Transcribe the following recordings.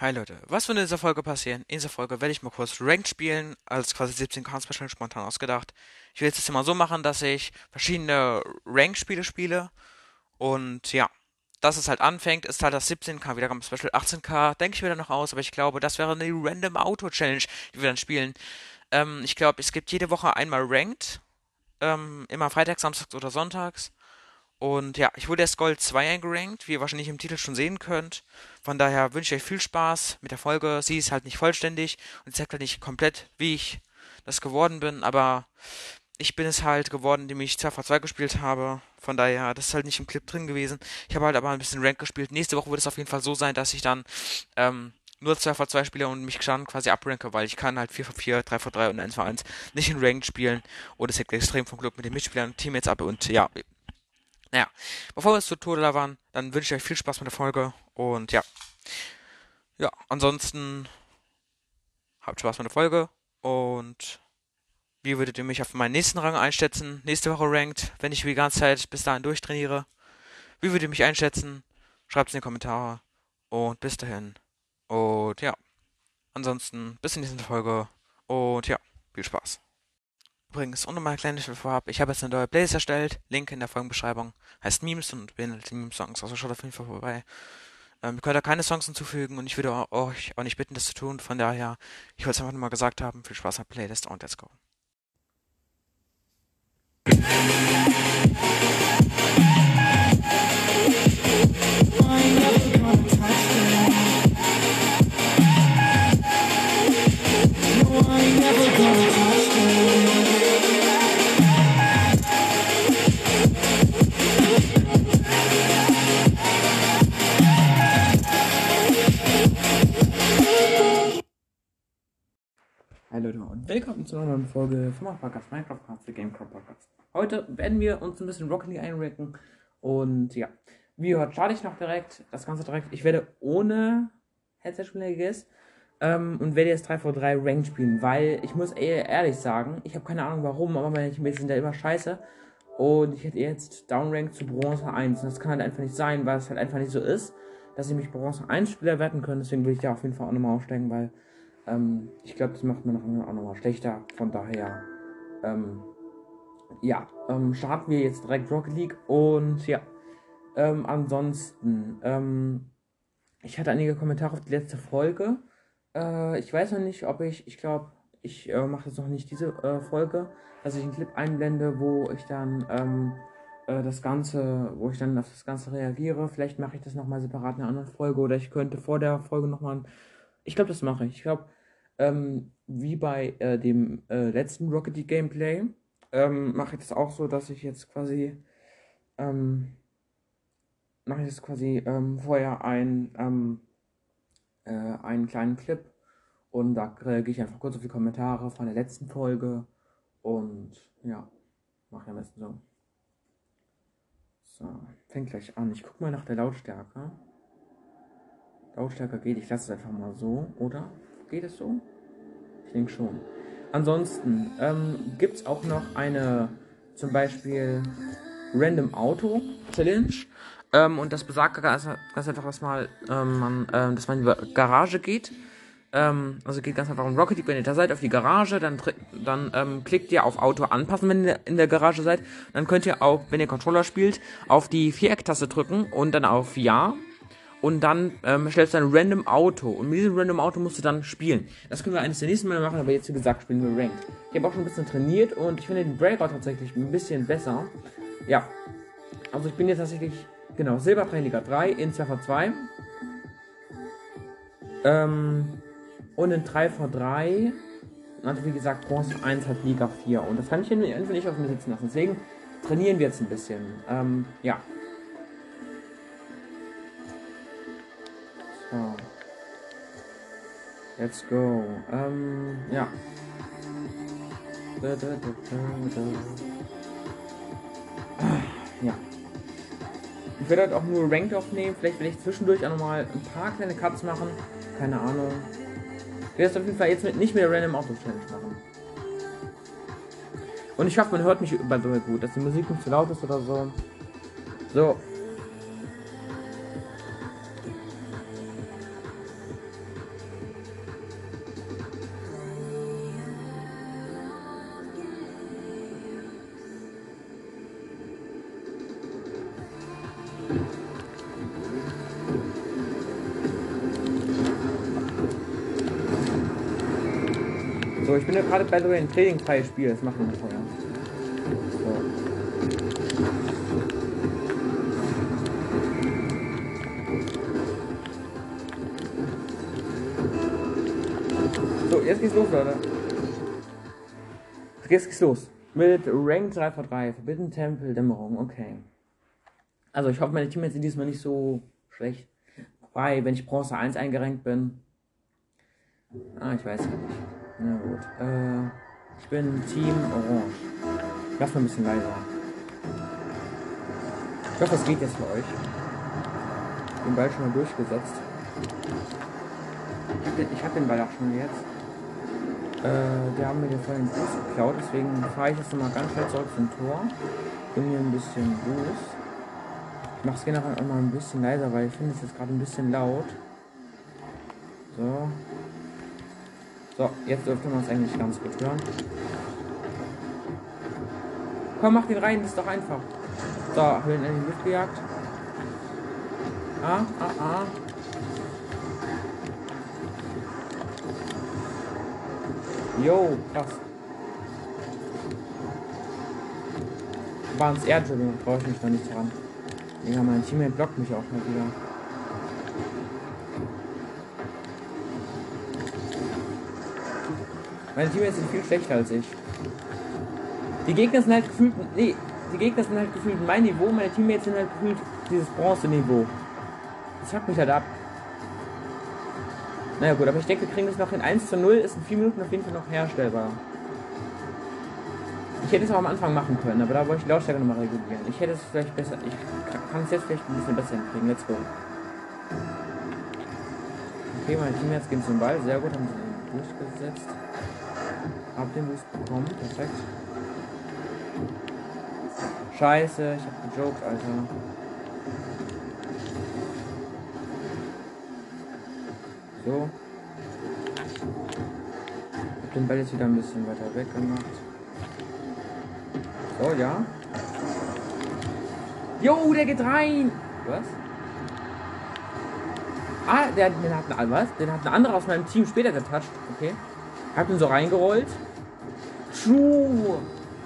Hi Leute, was wird in dieser Folge passieren? In dieser Folge werde ich mal kurz Ranked spielen, als quasi 17 K Special spontan ausgedacht. Ich will jetzt das immer so machen, dass ich verschiedene Ranked-Spiele spiele. Und ja, dass es halt anfängt, ist halt das 17K Wiedergaben Special 18K, denke ich mir dann noch aus, aber ich glaube, das wäre eine Random Auto Challenge, die wir dann spielen. Ähm, ich glaube, es gibt jede Woche einmal Ranked, ähm, immer freitags, samstags oder sonntags. Und ja, ich wurde erst Gold 2 eingerankt, wie ihr wahrscheinlich im Titel schon sehen könnt. Von daher wünsche ich euch viel Spaß mit der Folge. Sie ist halt nicht vollständig und zeigt halt nicht komplett, wie ich das geworden bin, aber ich bin es halt geworden, indem ich 2v2 gespielt habe. Von daher, das ist halt nicht im Clip drin gewesen. Ich habe halt aber ein bisschen Rank gespielt. Nächste Woche wird es auf jeden Fall so sein, dass ich dann ähm, nur 2v2 spiele und mich dann quasi abranke, weil ich kann halt 4v4, 3v3 und 1v1 nicht in Ranked spielen. Und es hängt extrem vom Glück mit den Mitspielern und Teammates ab. Und ja, naja, bevor wir jetzt zu Tode labern, dann wünsche ich euch viel Spaß mit der Folge und ja. Ja, ansonsten habt Spaß mit der Folge und wie würdet ihr mich auf meinen nächsten Rang einschätzen? Nächste Woche ranked, wenn ich die ganze Zeit bis dahin durchtrainiere. Wie würdet ihr mich einschätzen? Schreibt es in die Kommentare und bis dahin. Und ja, ansonsten bis in die nächste Folge und ja, viel Spaß. Übrigens, nochmal ein kleines vorab, ich habe jetzt eine neue Playlist erstellt, Link in der Folgenbeschreibung, heißt Memes und beinhaltet Meme-Songs, also schaut auf jeden Fall vorbei. Ähm, ihr könnt da keine Songs hinzufügen und ich würde euch auch nicht bitten, das zu tun, von daher, ich wollte es einfach nur mal gesagt haben, viel Spaß an der Playlist und let's go. Hi Leute und willkommen zu einer neuen Folge vom Podcast Minecraft der Gamecraft Podcast. Heute werden wir uns ein bisschen Rocket League einracken und ja, wie ihr hört, starte ich noch direkt, das Ganze direkt. Ich werde ohne Headset spielen, I ähm, und werde jetzt 3v3 Rank spielen, weil ich muss eher ehrlich sagen, ich habe keine Ahnung warum, aber meine Teammates sind ja immer scheiße und ich hätte jetzt Downrank zu Bronze 1 und das kann halt einfach nicht sein, weil es halt einfach nicht so ist, dass ich mich Bronze 1 Spieler werden können, deswegen will ich da auf jeden Fall auch nochmal aufsteigen, weil ähm, ich glaube, das macht man auch nochmal schlechter. Von daher, ähm, ja, ähm, starten wir jetzt direkt Rocket League und ja, ähm, ansonsten, ähm, ich hatte einige Kommentare auf die letzte Folge. Äh, ich weiß noch nicht, ob ich, ich glaube, ich äh, mache jetzt noch nicht diese äh, Folge, dass ich einen Clip einblende, wo ich dann ähm, äh, das Ganze, wo ich dann auf das Ganze reagiere. Vielleicht mache ich das nochmal separat in einer anderen Folge oder ich könnte vor der Folge nochmal ich glaube, das mache ich. Ich glaube, ähm, wie bei äh, dem äh, letzten Rocket League Gameplay, ähm, mache ich das auch so, dass ich jetzt quasi, ähm, mache ich das quasi ähm, vorher ein, ähm, äh, einen kleinen Clip und da reagiere ich einfach kurz auf die Kommentare von der letzten Folge und ja, mache ich am besten so. So, fängt gleich an. Ich gucke mal nach der Lautstärke. Lautstärke geht, ich lasse es einfach mal so, oder? Geht es so? Ich denke schon. Ansonsten ähm, gibt es auch noch eine, zum Beispiel Random Auto Challenge. Ähm, und das besagt ganz, ganz einfach, dass, mal, ähm, man, ähm, dass man in die Garage geht. Ähm, also geht ganz einfach um Rocket League, wenn ihr da seid, auf die Garage, dann, dann ähm, klickt ihr auf Auto anpassen, wenn ihr in der Garage seid. Dann könnt ihr auch, wenn ihr Controller spielt, auf die Viereck-Taste drücken und dann auf Ja und dann ähm, stellst du ein random Auto und mit diesem random Auto musst du dann spielen. Das können wir eines der nächsten Mal machen, aber jetzt wie gesagt spielen wir Ranked. Ich habe auch schon ein bisschen trainiert und ich finde den Breakout tatsächlich ein bisschen besser. Ja, also ich bin jetzt tatsächlich, genau, Silber 3 Liga 3 in 2v2. Ähm, und in 3v3, also wie gesagt, Bronze 1 hat Liga 4 und das kann ich einfach nicht auf mir sitzen lassen. Deswegen trainieren wir jetzt ein bisschen. Ähm, ja. So. Let's go. Ähm, ja. Da, da, da, ja. Ich werde halt auch nur Ranked aufnehmen. Vielleicht werde ich zwischendurch auch nochmal ein paar kleine Cuts machen. Keine Ahnung. Ich werde es auf jeden Fall jetzt mit, nicht mehr Random Auto Challenge machen. Und ich hoffe, man hört mich überall so gut, dass die Musik nicht zu laut ist oder so. So, bin ja gerade bei so ein trainingfreies Spiel, das machen wir vorher. So. so, jetzt geht's los, Leute. Jetzt geht's los. Mit Rank 3 v 3, Verbitten Tempel, Dämmerung, okay. Also ich hoffe, meine Teammates sind diesmal nicht so schlecht. Wobei, wenn ich Bronze 1 eingerankt bin. Ah, ich weiß ja nicht. Na gut. Äh, ich bin Team Orange. Lass mal ein bisschen leiser. Ich hoffe, es geht jetzt für euch. Den Ball schon mal durchgesetzt. Ich hab den, hab den Ball auch schon jetzt. Äh, die haben mir den vorhin Boost geklaut, deswegen fahre ich jetzt nochmal ganz schnell zurück zum Tor. Bin hier ein bisschen Boost. Ich mache es generell auch mal ein bisschen leiser, weil ich finde es jetzt gerade ein bisschen laut. So. So, jetzt dürfte man es eigentlich ganz gut hören. Komm, mach den rein, das ist doch einfach. So, Höhlen in die Luft gejagt. Ah, ah, ah. Jo, krass. War ins Erdribbling, traue ich mich noch nicht dran. Digga, mein Teammate blockt mich auch mal wieder. Meine Teammates sind viel schlechter als ich. Die Gegner sind halt gefühlt. Nee, die Gegner sind halt gefühlt mein Niveau, meine Teammates sind halt gefühlt dieses Bronze-Niveau. Das fuckt mich halt ab. Naja gut, aber ich denke, wir kriegen das noch in 1 zu 0, ist in 4 Minuten auf jeden Fall noch herstellbar. Ich hätte es auch am Anfang machen können, aber da wollte ich die Lautstärke nochmal regulieren. Ich hätte es vielleicht besser, ich kann es jetzt vielleicht ein bisschen besser hinkriegen. Let's go. Okay, meine Teammates gehen zum Ball. Sehr gut, haben sie den durchgesetzt. Hab den Boost bekommen. Perfekt. Scheiße, ich hab gejoked, Alter. So. Hab den Ball jetzt wieder ein bisschen weiter weg gemacht. So, ja. Jo, der geht rein. Was? Ah, der, den hat ein, was? Den hat ein anderer aus meinem Team später getoucht. Okay. Hab ihn so reingerollt. True.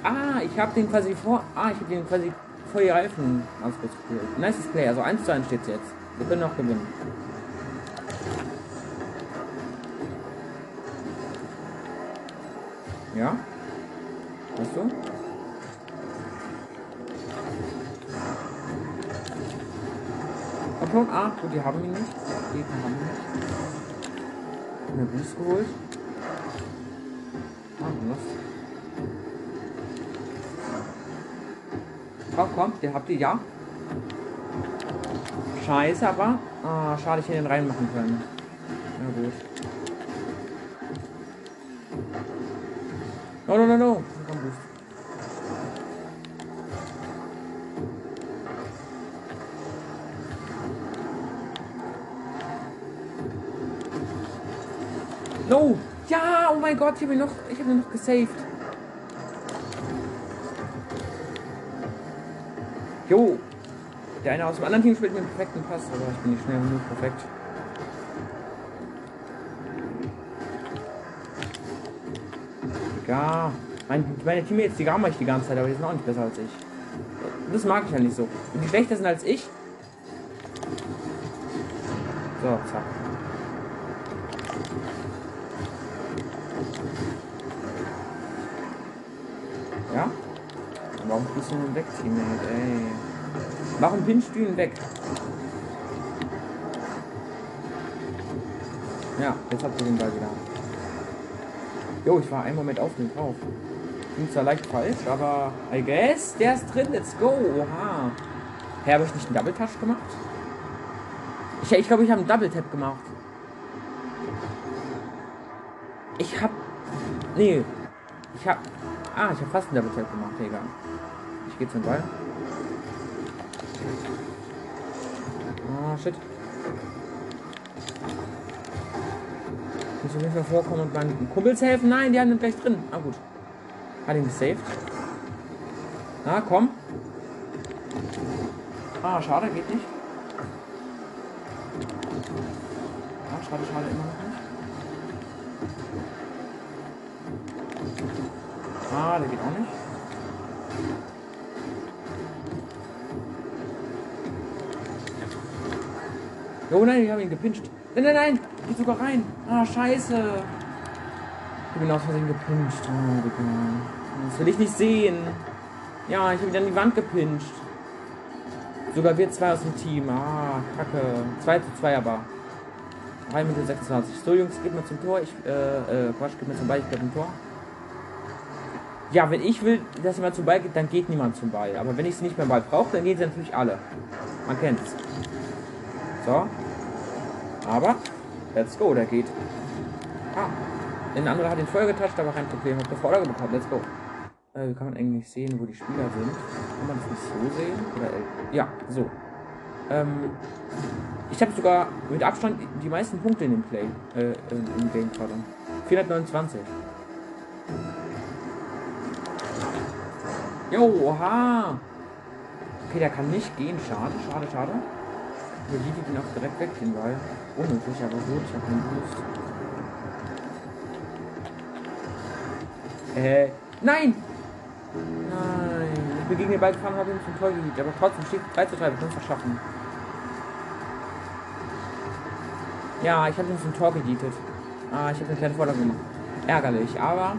Ah, ich habe den quasi vor. Ah, ich habe den quasi vor die Reifen ausgespielt. Nice Play. Also 1 zu 1 steht jetzt. Wir können noch gewinnen. Ja? Hast du? Schon. Ah, gut, die haben ihn nicht. Die haben ihn nicht. Eine Boost geholt. Komm, komm, den habt ihr ja. Scheiße, aber. Ah, schade, ich hätte den reinmachen können. Na gut. No, no, no, no. Komm, Boost. No! Ja, oh mein Gott, ich habe ihn noch, ich habe ihn noch gesaved. Jo. Der eine aus dem anderen Team spielt mir einen perfekten Pass, aber ich bin nicht schnell genug perfekt. Ja, mein, meine Teammates, die gaben euch die ganze Zeit, aber die sind auch nicht besser als ich. Das mag ich ja nicht so. Und die schlechter sind als ich. So, zack. Ja? Warum bist du nun weg, Teammate, ey? Warum pinst du ihn weg? Ja, jetzt habt ihr den Ball wieder. Jo, ich war einen Moment auf den drauf. Ging zwar leicht falsch, aber I guess, der ist drin. Let's go. Oha. Hä, habe ich nicht einen Double Touch gemacht? Ich glaube, ich, glaub, ich habe einen Double Tap gemacht. Ich hab. Nee. Ich hab. Ah, ich habe fast einen Double Tap gemacht, egal. Ich gehe zum Ball. Auf jeden Fall vorkommen und meinen Kumpels helfen. Nein, die haben den gleich drin. Ah, gut. Hat ihn gesaved. Na, komm. Ah, schade, geht nicht. Ah, schade, schade, immer noch nicht. Ah, der geht auch nicht. Oh nein, ich habe ihn gepinscht. Nein, nein, nein, geht sogar rein. Ah, scheiße. Ich bin aus Versehen gepinscht. Oh. Das will ich nicht sehen. Ja, ich habe ihn an die Wand gepinscht. Sogar wir zwei aus dem Team. Ah, kacke. 2 zu 2 aber. 3 Minuten 26. So, Jungs, geht mal zum Tor. Ich, äh, äh, Quatsch, geht mir zum Ball. Ich glaube, ein Tor. Ja, wenn ich will, dass jemand zum Ball geht, dann geht niemand zum Ball. Aber wenn ich es nicht mehr Ball brauche, dann gehen sie natürlich alle. Man kennt's. So. Aber, let's go, der geht. Ah, ein anderer hat den Feuer getatscht, aber kein Problem. Hat eine Vorlage bekommen, let's go. Äh, wie kann man eigentlich sehen, wo die Spieler sind? Kann man das nicht so sehen? Oder, äh, ja, so. Ähm, ich habe sogar mit Abstand die meisten Punkte in dem Play, äh, im Game gerade. 429. Jo, oha. Okay, der kann nicht gehen. Schade, schade, schade. Wir liegen ihn auch direkt weg, den Ball. Unnötig, aber gut, ich habe keinen Boost. Äh, nein! Nein. Ich bin gegen den Ball gefahren und habe ihn zum Tor geliebt. Aber trotzdem steht 3 zu 3, wir können es verschaffen. Ja, ich habe ihn zum Tor gedietet. Ah, ich habe eine kleine Vorlage gemacht. Ärgerlich, aber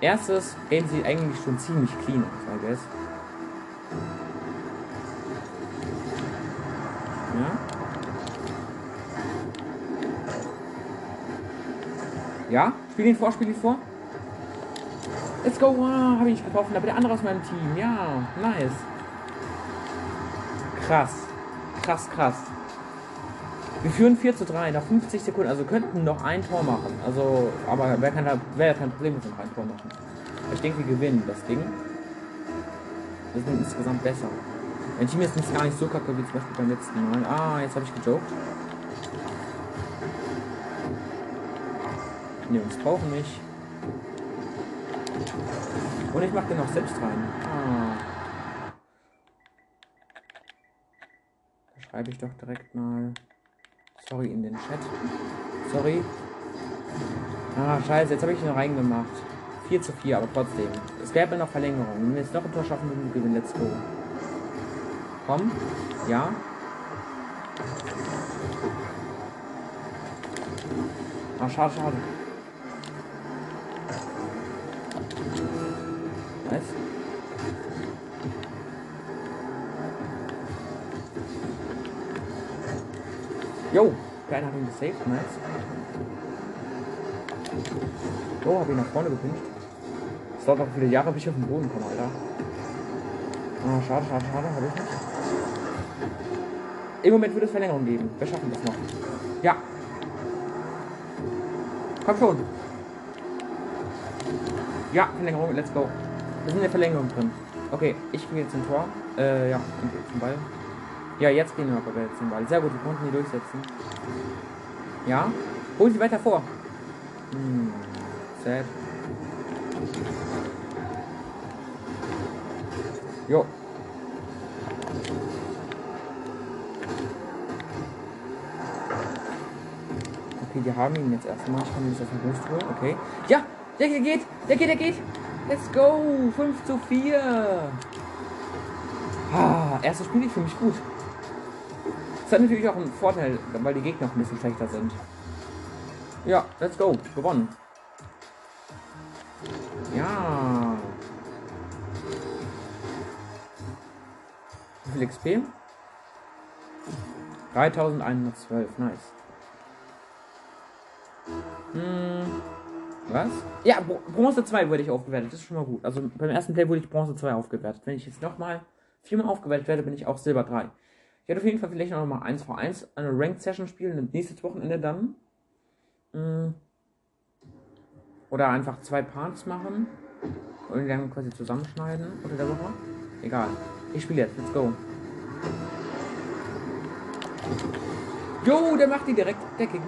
erstes Game sieht eigentlich schon ziemlich clean aus, I guess. Ja? Spiel ihn vor, spiel ihn vor. Let's go. Ah, habe ich nicht getroffen. Aber der andere aus meinem Team. Ja, nice. Krass. Krass, krass. Wir führen 4 zu 3 nach 50 Sekunden. Also könnten noch ein Tor machen. Also, aber wäre kein, wär kein Problem, wir noch ein Tor machen. Ich denke, wir gewinnen das Ding. Das ist insgesamt besser. Mein Team ist gar nicht so kacke wie zum Beispiel beim letzten Mal. Ah, jetzt habe ich gejoked. Ne, uns brauchen nicht. Und ich mache den auch selbst rein. Ah. Da schreibe ich doch direkt mal. Sorry in den Chat. Sorry. Ah, scheiße, jetzt habe ich ihn reingemacht. 4 zu 4, aber trotzdem. Es gäbe noch Verlängerung. Wenn wir jetzt noch ein Tor schaffen, würden wir gewinnen. Let's go. Komm. Ja. Ah, schade, schade. Nice. Jo, keiner hat ihn gesaved, nice. Oh, hab ihn nach vorne gepinscht. Es dauert noch viele Jahre, bis ich auf den Boden komme, Alter. Ah, schade, schade, schade, hab ich nicht. Im Moment würde es Verlängerung geben. Wir schaffen das noch. Ja. Komm schon. Ja, Verlängerung, let's go. In der Verlängerung drin. Okay, ich gehe jetzt zum Tor. Äh, ja, zum Ball. Ja, jetzt gehen wir aber jetzt zum Ball. Sehr gut, wir konnten die durchsetzen. Ja. Hol sie weiter vor. Hm, sad. Jo. Okay, die haben ihn jetzt erstmal. Ich kann ihn jetzt aus dem Boost holen. Okay. Ja, der geht, der geht, der geht. Let's go. 5 zu 4. Ah, erstes Spiel ist für mich gut. Das hat natürlich auch einen Vorteil, weil die Gegner auch ein bisschen schlechter sind. Ja, let's go. Gewonnen. Ja. Wie viel XP? 3112, nice. Was? Ja, Bronze 2 wurde ich aufgewertet. Das ist schon mal gut. Also beim ersten Play wurde ich Bronze 2 aufgewertet. Wenn ich jetzt nochmal viermal aufgewertet werde, bin ich auch Silber 3. Ich werde auf jeden Fall vielleicht noch mal 1 v 1 eine Ranked Session spielen, nächstes Wochenende dann. Hm. Oder einfach zwei Parts machen und dann quasi zusammenschneiden unter der Woche. Egal. Ich spiele jetzt. Let's go. Jo, der macht die direkt Decking.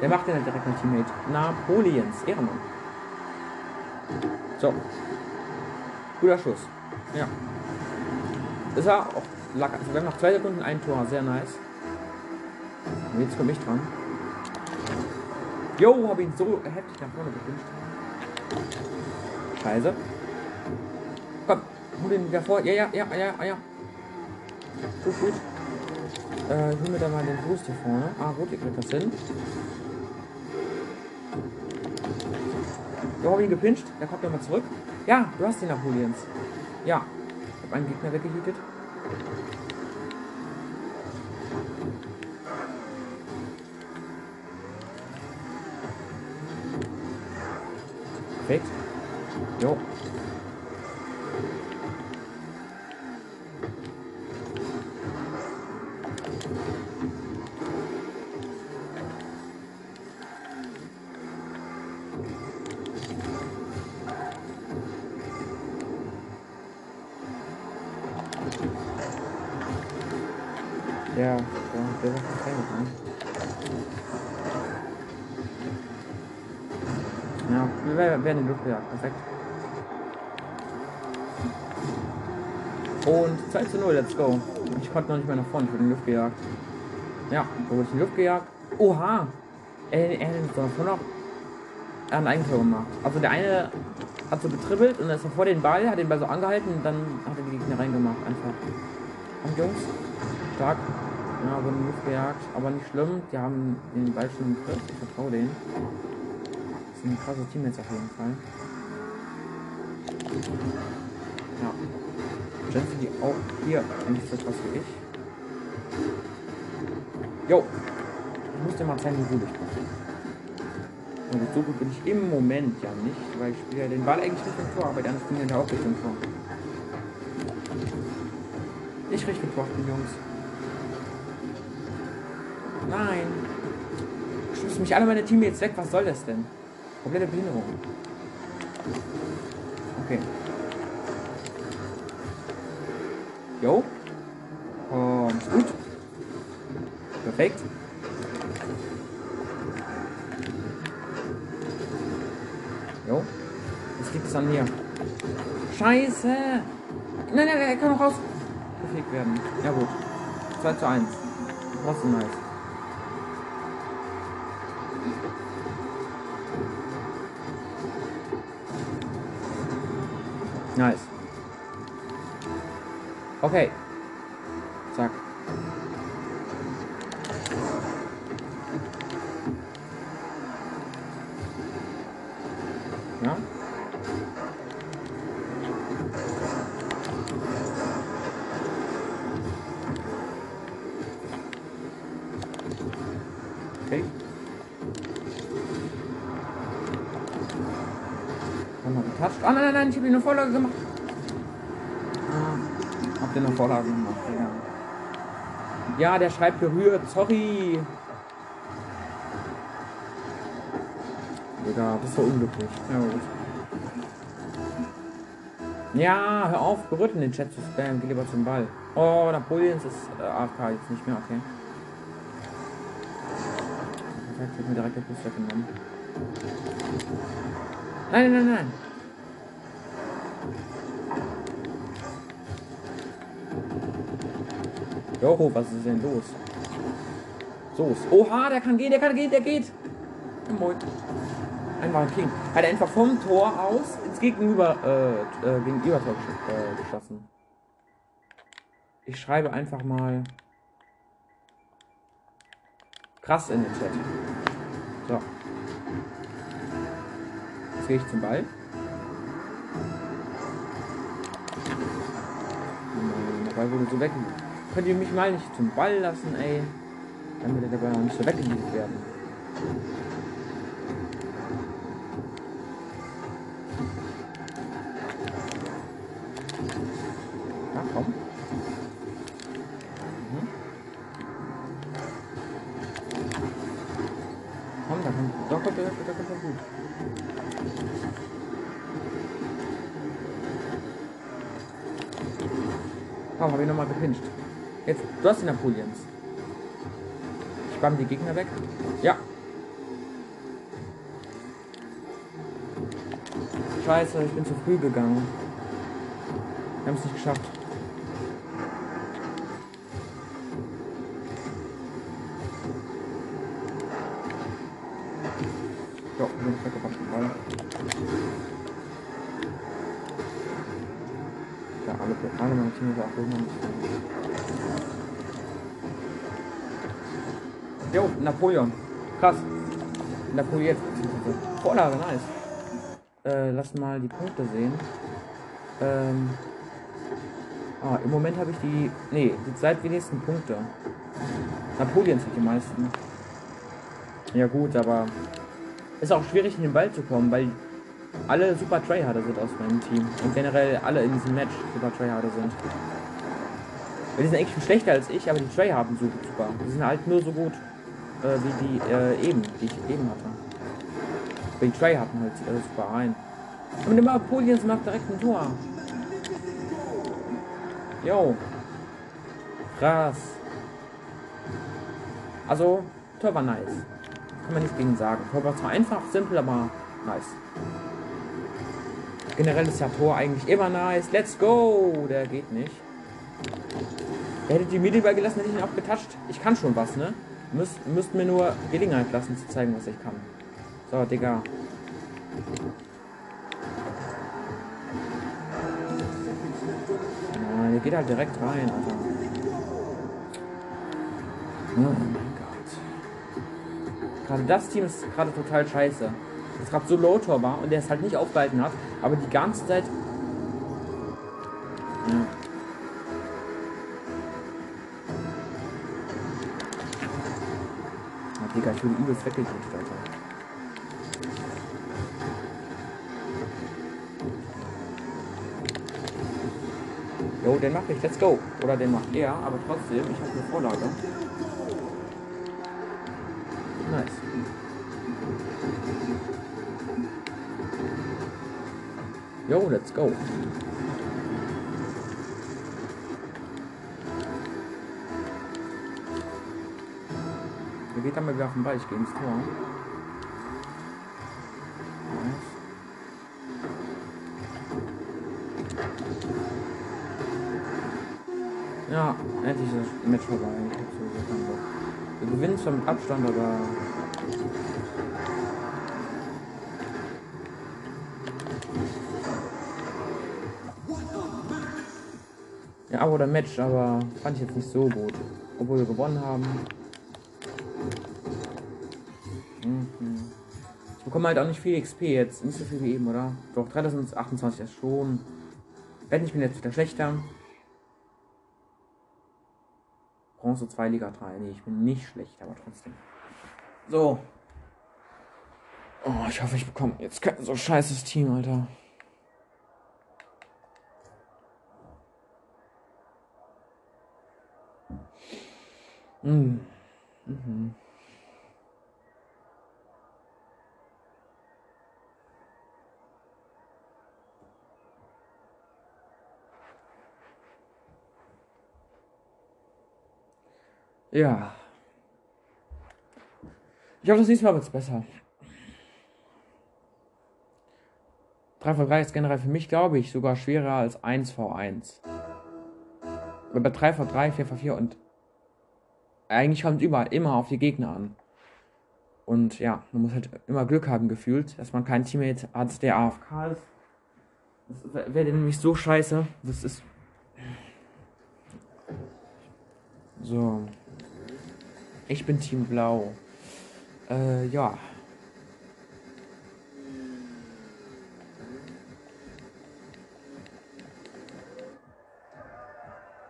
Der macht den halt direkt mein Teammate. Napoleons. Ehrenmann. So. Guter Schuss. Ja. Das war auch locker. Also wir haben noch zwei Sekunden ein Tor. Sehr nice. Und jetzt komme ich dran. Jo, hab ihn so heftig nach vorne gewünscht. Scheiße. Komm, hol den wieder vor. Ja, ja, ja, ja, ja. Gut, gut. Äh, ich hol mir da mal den Boost hier vorne. Ah, gut, ihr kriegt das hin. Jo, hab ihn gepinscht. Der kommt nochmal zurück. Ja, du hast den Napoleons. Ja. Ich hab einen Gegner weggehütet. Perfekt. Jo. Perfekt. Und 2 zu 0, let's go. Ich konnte noch nicht mehr nach vorne, ich wurde in die Luft gejagt. Ja, da wurde in die Luft gejagt. Oha! Er, er hat davon noch ein Eigentor gemacht. Also der eine hat so getribbelt und ist vor den Ball, hat den Ball so angehalten und dann hat er die Gegner reingemacht. Einfach. Und Jungs, stark. Ja, wurden in die Luft gejagt, aber nicht schlimm. Die haben den Ball schon im Griff. Ich vertraue denen. Das sind krasse Teammates auf jeden Fall. Ja. Jensen, die auch hier nicht so krass wie ich. Jo. Ich muss dir mal zeigen, wie gut ich bin. Und so gut bin ich im Moment ja nicht, weil ich spiele ja den Ball eigentlich Richtung Tor, aber die anderen spielen ja auch Richtung Tor. Ich Tor, bin Jungs. Nein. Schießen mich alle meine Teammates weg, was soll das denn? Komplette Behinderung. Okay. Jo. Und gut. Perfekt. Jo. Jetzt liegt es an mir. Scheiße. Nein, nein, er kann noch raus. Gefegt werden. Ja gut. 2 zu 1. Trotzdem nice. Nice. Okay. Zack. Ja. Okay. Getatscht. Ah, nein, nein, nein, ich habe ihm eine Vorlage gemacht. Hab dir eine Vorlage gemacht, ja. Ja, der schreibt berührt, sorry. Digga, bist du unglücklich. Ja, gut. Ja, hör auf, berührt in den Chat zu spammen, geh lieber zum Ball. Oh, Napoleons ist äh, AFK jetzt nicht mehr, okay. Perfekt, wird mir direkt der Bus weggenommen. Nein, nein, nein. Joho, was ist denn los? So, oha, der kann gehen, der kann gehen, der geht. Moin. Einfach ein King. Hat er einfach vom Tor aus ins Gegenüber, äh, äh, Gegenübertor gesch äh, geschossen. Ich schreibe einfach mal krass in den Chat. So. Jetzt gehe ich zum Ball. Der Ball wurde so weg. Könnt ihr mich mal nicht zum Ball lassen, ey? Damit der Ball auch nicht so weggelegt werden. Du hast die Napoleons. Ich bamm die Gegner weg. Ja. Scheiße, ich bin zu früh gegangen. Wir haben es nicht geschafft. Napoleon. Krass. Napoleon. Vorlage, nice. Äh, lass mal die Punkte sehen. Ähm. Ah, im Moment habe ich die. Nee, die zweitwenigsten Punkte. Napoleons hat die meisten. Ja gut, aber ist auch schwierig in den Ball zu kommen, weil alle super Tryharder sind aus meinem Team. Und generell alle in diesem Match super Tryharder sind. Die sind eigentlich viel schlechter als ich, aber die Tryharden super. Die sind halt nur so gut äh, wie die äh, eben, die ich eben hatte. Aber die Tryharden halt äh, super rein. Und immer Poliens macht direkt ein Tor. Jo. Krass. Also, Tor war nice. Kann man nichts gegen sagen. Tor war zwar einfach, simpel, aber nice. Generell ist ja Tor eigentlich immer nice. Let's go! Der geht nicht. Er hätte die Mittelball gelassen, hätte ich ihn auch getatscht. Ich kann schon was, ne? Müsst, müsst mir nur Gelegenheit lassen zu zeigen, was ich kann. So, Digga. Ja, der geht halt direkt rein, Alter. Oh mein Gott. Gerade das Team ist gerade total scheiße. Das gerade so Low-Tor war und der es halt nicht aufgehalten hat, aber die ganze Zeit. Ja. Digga, ich wurde übelst weggekriegt, Alter. Jo, den mache ich, let's go. Oder den macht er, aber trotzdem, ich habe eine Vorlage. Nice. Jo, let's go. Geht dann mal wieder auf den Ball, ich gehe ins Tor. Ja, endlich ist das Match vorbei. Wir gewinnen zwar mit Abstand, aber. Ja, aber der Match, aber fand ich jetzt nicht so gut. Obwohl wir gewonnen haben. Mhm. Ich bekomme halt auch nicht viel XP jetzt. Nicht so viel wie eben, oder? Doch, 3028 ist schon. Wenn ich bin jetzt wieder schlechter. Bronze 2 Liga 3. Nee, ich bin nicht schlecht, aber trotzdem. So. Oh, ich hoffe, ich bekomme jetzt kein so scheißes Team, Alter. Mm. Mhm. Ja. Ich hoffe, das nächste Mal wird es besser. 3v3 ist generell für mich, glaube ich, sogar schwerer als 1v1. Aber bei 3v3, 4v4 und eigentlich kommt es überall immer auf die Gegner an. Und ja, man muss halt immer Glück haben gefühlt, dass man keinen Teammate hat, der AFK ist. Das wäre nämlich so scheiße. Das ist. So. Ich bin Team Blau. Äh, ja.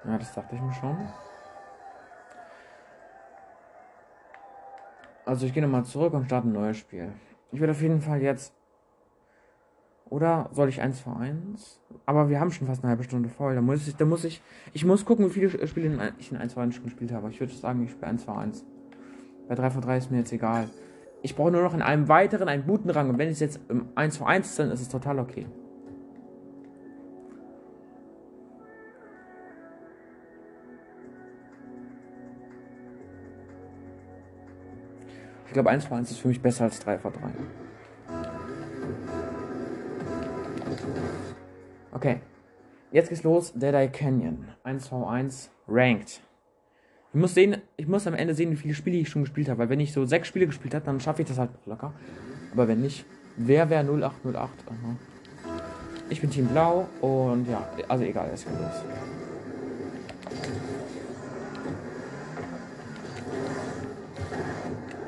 Ja, das dachte ich mir schon. Also ich gehe nochmal zurück und starte ein neues Spiel. Ich werde auf jeden Fall jetzt. Oder soll ich 1 vor 1? Aber wir haben schon fast eine halbe Stunde voll. Da muss ich, da muss ich. Ich muss gucken, wie viele Spiele ich in 1 vor 1 schon gespielt habe. Ich würde sagen, ich spiele 1 vor 1. Bei 3 vor 3 ist mir jetzt egal. Ich brauche nur noch in einem weiteren einen guten Rang. Und wenn es jetzt im 1 vor 1 ist, dann ist es total okay. Ich glaube, 1 vor 1 ist für mich besser als 3 vor 3. Okay. Jetzt geht's los. Dead Eye Canyon. 1 v 1 Ranked. Ich muss, sehen, ich muss am Ende sehen, wie viele Spiele ich schon gespielt habe. Weil wenn ich so sechs Spiele gespielt habe, dann schaffe ich das halt locker. Aber wenn nicht, wer wäre 0808? Aha. Ich bin Team Blau und ja, also egal, es geht los.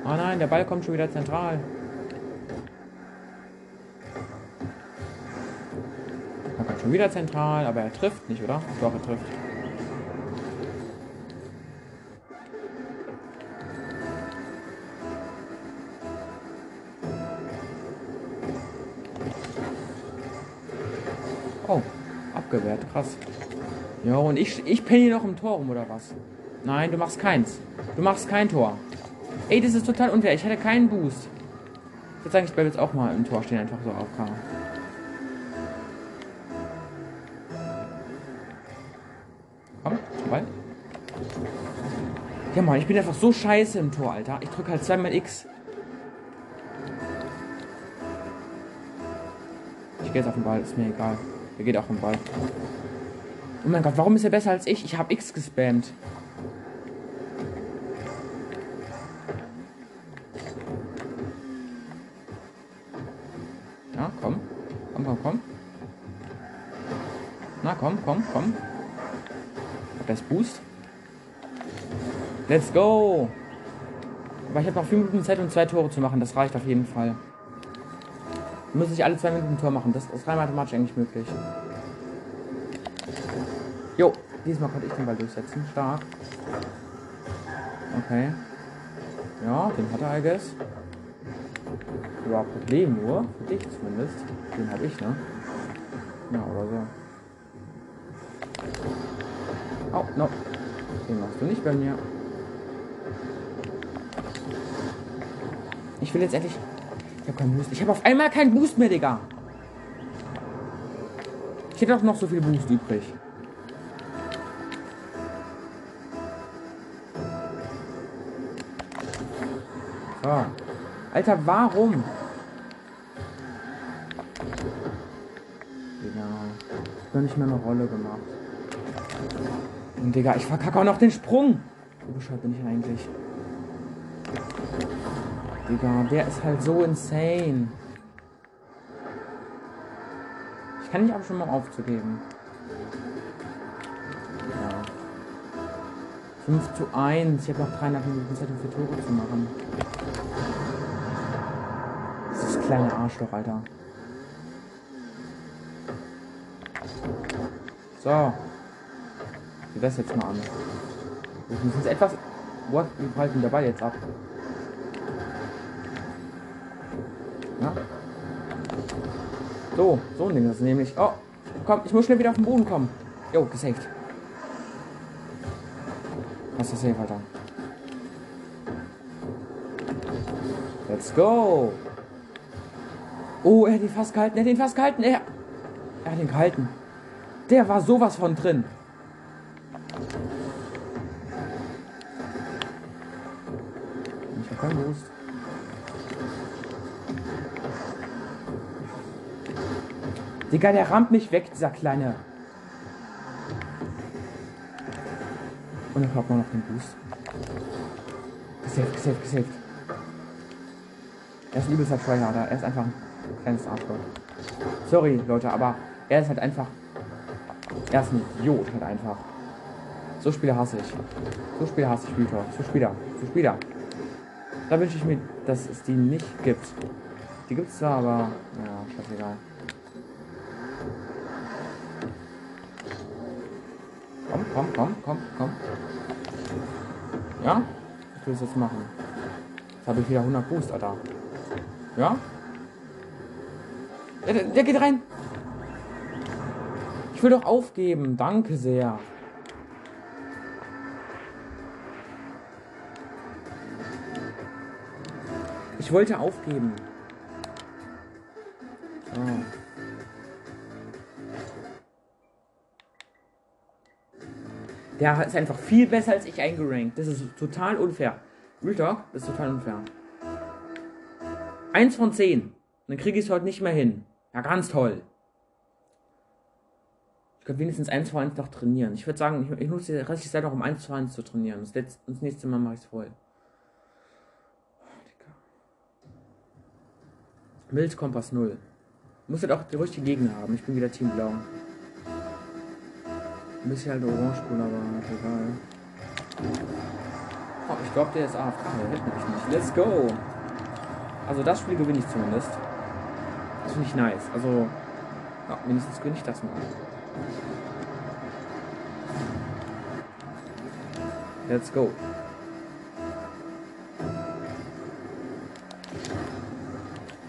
Oh nein, der Ball kommt schon wieder zentral. Kommt schon wieder zentral, aber er trifft nicht, oder? Doch, er trifft. Oh, abgewehrt, krass. Ja, und ich, ich penne hier noch im Tor rum, oder was? Nein, du machst keins. Du machst kein Tor. Ey, das ist total unfair. Ich hatte keinen Boost. Ich würde sagen, ich bleibe jetzt auch mal im Tor stehen, einfach so auf K. Ja, Mann, ich bin einfach so scheiße im Tor, Alter. Ich drücke halt zweimal X. Ich gehe jetzt auf den Ball, ist mir egal. Er geht auf den Ball. Oh mein Gott, warum ist er besser als ich? Ich habe X gespammt. Ja, komm. Komm, komm, komm. Na, komm, komm, komm. Das Boost. Let's go! Aber ich habe noch 4 Minuten Zeit, um zwei Tore zu machen. Das reicht auf jeden Fall. Muss ich alle zwei Minuten ein Tor machen. Das ist rein mathematisch eigentlich möglich. Jo, diesmal konnte ich den Ball durchsetzen. Stark. Okay. Ja, den hat er, I guess. Ja, Problem nur, für dich zumindest. Den habe ich, ne? Ja, oder so. Oh, no. Den machst du nicht bei mir. Ich will jetzt endlich. Ich habe keinen Boost. Ich habe auf einmal keinen Boost mehr, Digga. Ich hätte auch noch so viel Boost übrig. So. Alter, warum? Digga. Noch nicht mehr eine Rolle gemacht. Und Digga, ich verkacke auch noch den Sprung. Wie bescheuert bin ich eigentlich? Digga, der ist halt so insane. Ich kann nicht auch schon mal aufzugeben. Ja. 5 zu 1. Ich habe noch 300 Minuten Zeit, um vier Tore zu machen. Dieses kleine Arschloch, Alter. So. Sieh das jetzt mal an. Wir müssen jetzt etwas. What? Wie halten Ball jetzt ab? Ja. So, so ein Ding ist nämlich. Oh, komm, ich muss schnell wieder auf den Boden kommen. Jo, gesaved. Was ist safe, Alter? Let's go. Oh, er hat ihn fast gehalten. Er hat ihn fast gehalten. Er, er hat ihn gehalten. Der war sowas von drin. Digga, der rammt mich weg, dieser kleine. Und dann hat man noch den Boost. Gesaved, gesaved, gesaved. Er ist ein übelster Tryharder. Er ist einfach ein kleines Arschloch. Sorry, Leute, aber er ist halt einfach. Er ist ein Idiot halt einfach. So Spieler hasse ich. So Spieler hasse ich Real So Spieler. So Spieler. Da wünsche ich mir, dass es die nicht gibt. Die gibt es zwar, aber. Ja, scheißegal. Komm, komm, komm, komm. Ja? Ich will es jetzt machen. Jetzt habe ich wieder 100 Boost, Alter. Ja? Der, der, der geht rein. Ich will doch aufgeben. Danke sehr. Ich wollte aufgeben. Der ist einfach viel besser als ich eingerankt. Das ist total unfair. Real Talk, das ist total unfair. Eins von zehn. Dann kriege ich es heute nicht mehr hin. Ja, ganz toll. Ich könnte wenigstens 1 zu 1 noch trainieren. Ich würde sagen, ich, ich nutze die restliche Zeit auch um 1 zu 1 zu trainieren. Das, letzte, das nächste Mal mache ich es voll. Oh, Milz Kompass 0. Muss halt auch die richtigen Gegner haben. Ich bin wieder Team Blau. Ein bisschen halt orange aber egal. Oh, ich glaube, der ist AFK. Der hält mich nicht. Let's go! Also das Spiel gewinne ich zumindest. Das finde ich nice. Also, ja, mindestens gewinne ich das mal. Let's go.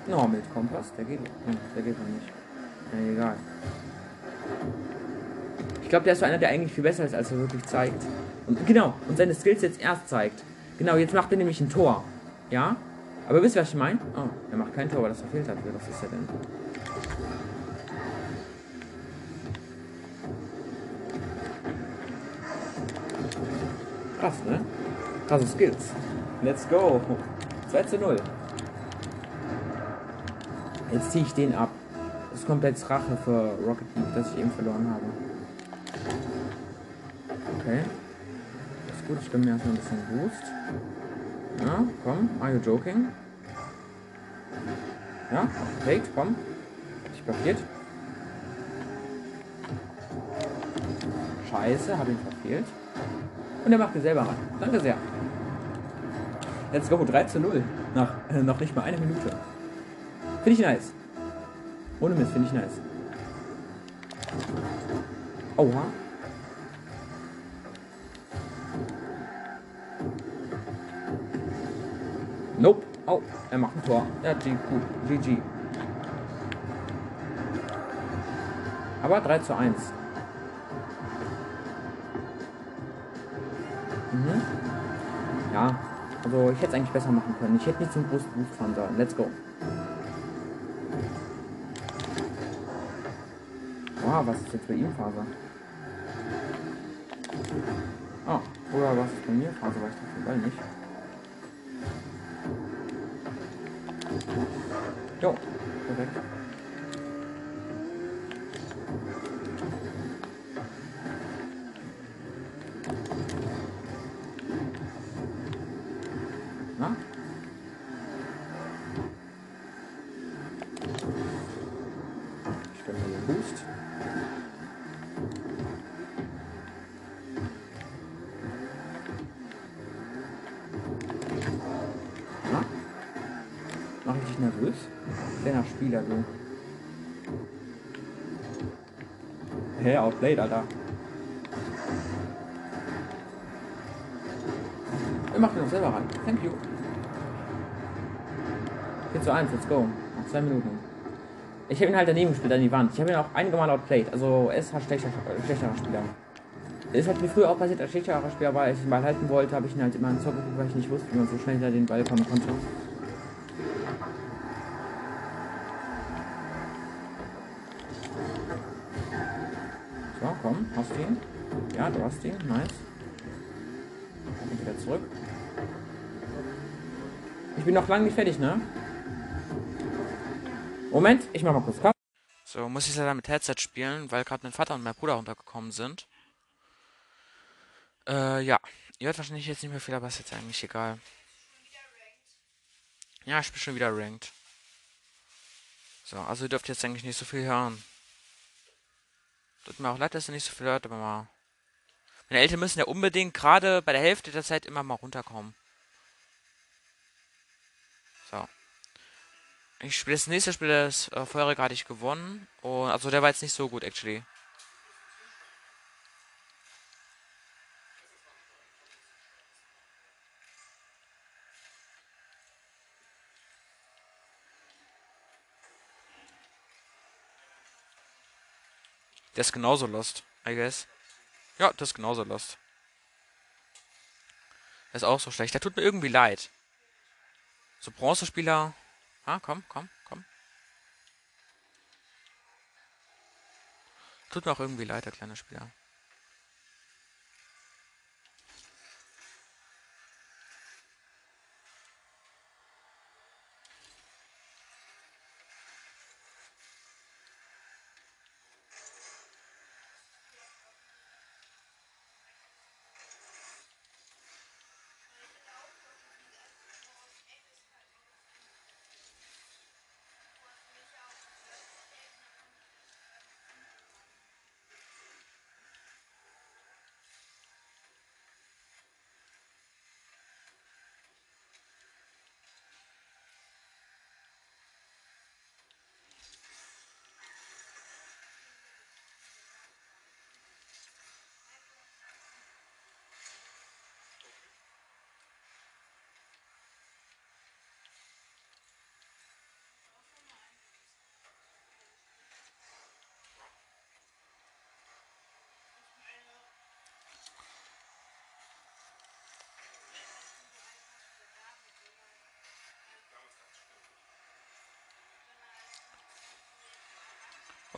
No, mit Kompass, der geht. Der geht noch nicht. Ja, egal. Ich glaube, der ist so einer, der eigentlich viel besser ist, als er wirklich zeigt. Und genau, und seine Skills jetzt erst zeigt. Genau, jetzt macht er nämlich ein Tor. Ja? Aber wisst ihr, was ich meine? Oh, er macht kein Tor, weil das verfehlt hat. Was ist er denn? Krass, ne? Krasse Skills. Let's go. 2 zu 0. Jetzt ziehe ich den ab. Das kommt jetzt Rache für Rocket League, dass ich eben verloren habe. Okay. Das ist gut, ich gönne mir erstmal ein bisschen Boost. Ja, komm, are you joking? Ja, wait, komm. Ich blockiert. Scheiße, habe ihn verfehlt. Und er macht mir selber ran. Danke sehr. Let's go, 3 zu 0. Nach äh, noch nicht mal eine Minute. Finde ich nice. Ohne Mist, finde ich nice. Oha. Nope. Oh, er macht ein Tor. Ja, G, gut. GG. Aber 3 zu 1. Mhm. Ja, also ich hätte es eigentlich besser machen können. Ich hätte nicht zum großen Boost fahren sollen. Let's go. Wow, was ist jetzt bei ihm Phase? Oh, oder was ist bei mir Phase? Weil ich den Ball nicht. Nervös? Kleiner Spieler, du. Hey, outplayed, Alter. Er macht ihn doch selber ran. Thank you. 4 zu 1, let's go. Noch zwei Minuten. Ich habe ihn halt daneben gespielt, an die Wand. Ich habe ihn auch einige Mal outplayed. Also, er ist halt schlechter, schlechterer Spieler. Es hat mir früher auch passiert, als schlechterer Spieler war, als ich den Ball halten wollte, habe ich ihn halt immer ins Zocken geguckt, weil ich nicht wusste, wie man so schnell hinter den Ball kommen konnte. Hast ihn, nice. Und wieder zurück. Ich bin noch lange nicht fertig, ne? Moment, ich mach mal kurz Cut. So, muss ich leider mit Headset spielen, weil gerade mein Vater und mein Bruder runtergekommen sind. Äh, ja. Ihr hört wahrscheinlich jetzt nicht mehr viel, aber ist jetzt eigentlich egal. Ja, ich bin schon wieder ranked. So, also ihr dürft jetzt eigentlich nicht so viel hören. Tut mir auch leid, dass ihr nicht so viel hört, aber mal. Meine Eltern müssen ja unbedingt gerade bei der Hälfte der Zeit immer mal runterkommen. So. Ich spiele das nächste Spiel, das äh, vorherige hatte ich gewonnen. Und also der war jetzt nicht so gut, actually. Der ist genauso lost, I guess. Ja, das ist genauso lost. Der ist auch so schlecht. Der tut mir irgendwie leid. So Bronzespieler. Ah, komm, komm, komm. Tut mir auch irgendwie leid, der kleine Spieler.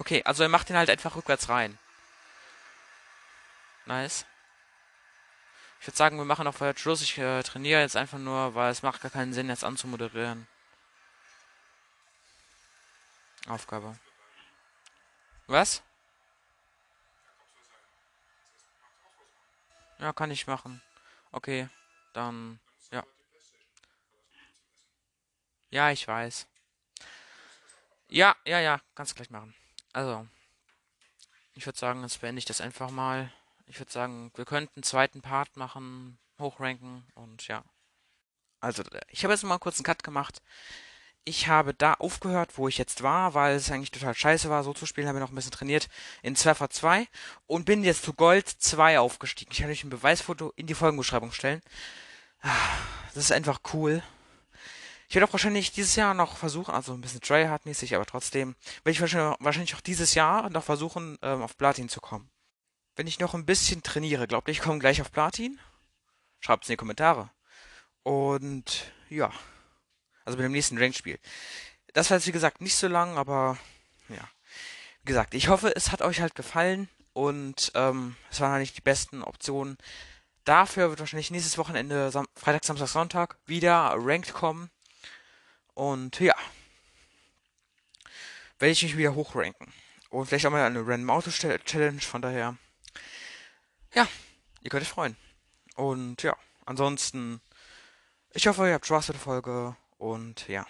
Okay, also er macht den halt einfach rückwärts rein. Nice. Ich würde sagen, wir machen auf heute Schluss. Ich äh, trainiere jetzt einfach nur, weil es macht gar keinen Sinn, jetzt anzumoderieren. Aufgabe. Was? Ja, kann ich machen. Okay, dann, ja. Ja, ich weiß. Ja, ja, ja, kannst du gleich machen. Also, ich würde sagen, jetzt beende ich das einfach mal. Ich würde sagen, wir könnten einen zweiten Part machen, hochranken und ja. Also, ich habe jetzt mal kurz einen Cut gemacht. Ich habe da aufgehört, wo ich jetzt war, weil es eigentlich total scheiße war, so zu spielen, habe ich noch ein bisschen trainiert in 2v2 und bin jetzt zu Gold 2 aufgestiegen. Ich kann euch ein Beweisfoto in die Folgenbeschreibung stellen. Das ist einfach cool. Ich werde auch wahrscheinlich dieses Jahr noch versuchen, also ein bisschen tryhard-mäßig, aber trotzdem, werde ich wahrscheinlich auch dieses Jahr noch versuchen, ähm, auf Platin zu kommen. Wenn ich noch ein bisschen trainiere, glaubt ihr, ich komme gleich auf Platin? Schreibt es in die Kommentare. Und ja, also mit dem nächsten Range-Spiel. Das war jetzt wie gesagt nicht so lang, aber ja. Wie gesagt, ich hoffe, es hat euch halt gefallen und ähm, es waren halt nicht die besten Optionen. Dafür wird wahrscheinlich nächstes Wochenende, Sam Freitag, Samstag, Sonntag, wieder Ranked kommen. Und ja. Werde ich mich wieder hochranken. Und vielleicht auch mal eine Random Auto Challenge, von daher. Ja, ihr könnt euch freuen. Und ja, ansonsten, ich hoffe, ihr habt Spaß mit der Folge. Und ja,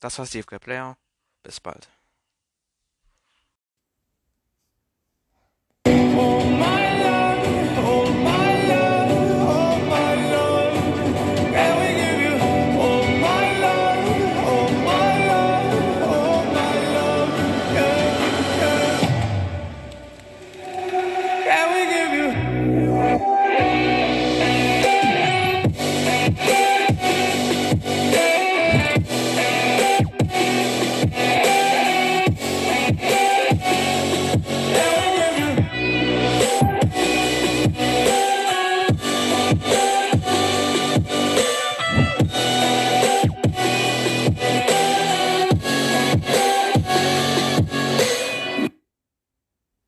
das war Steve Player. Bis bald.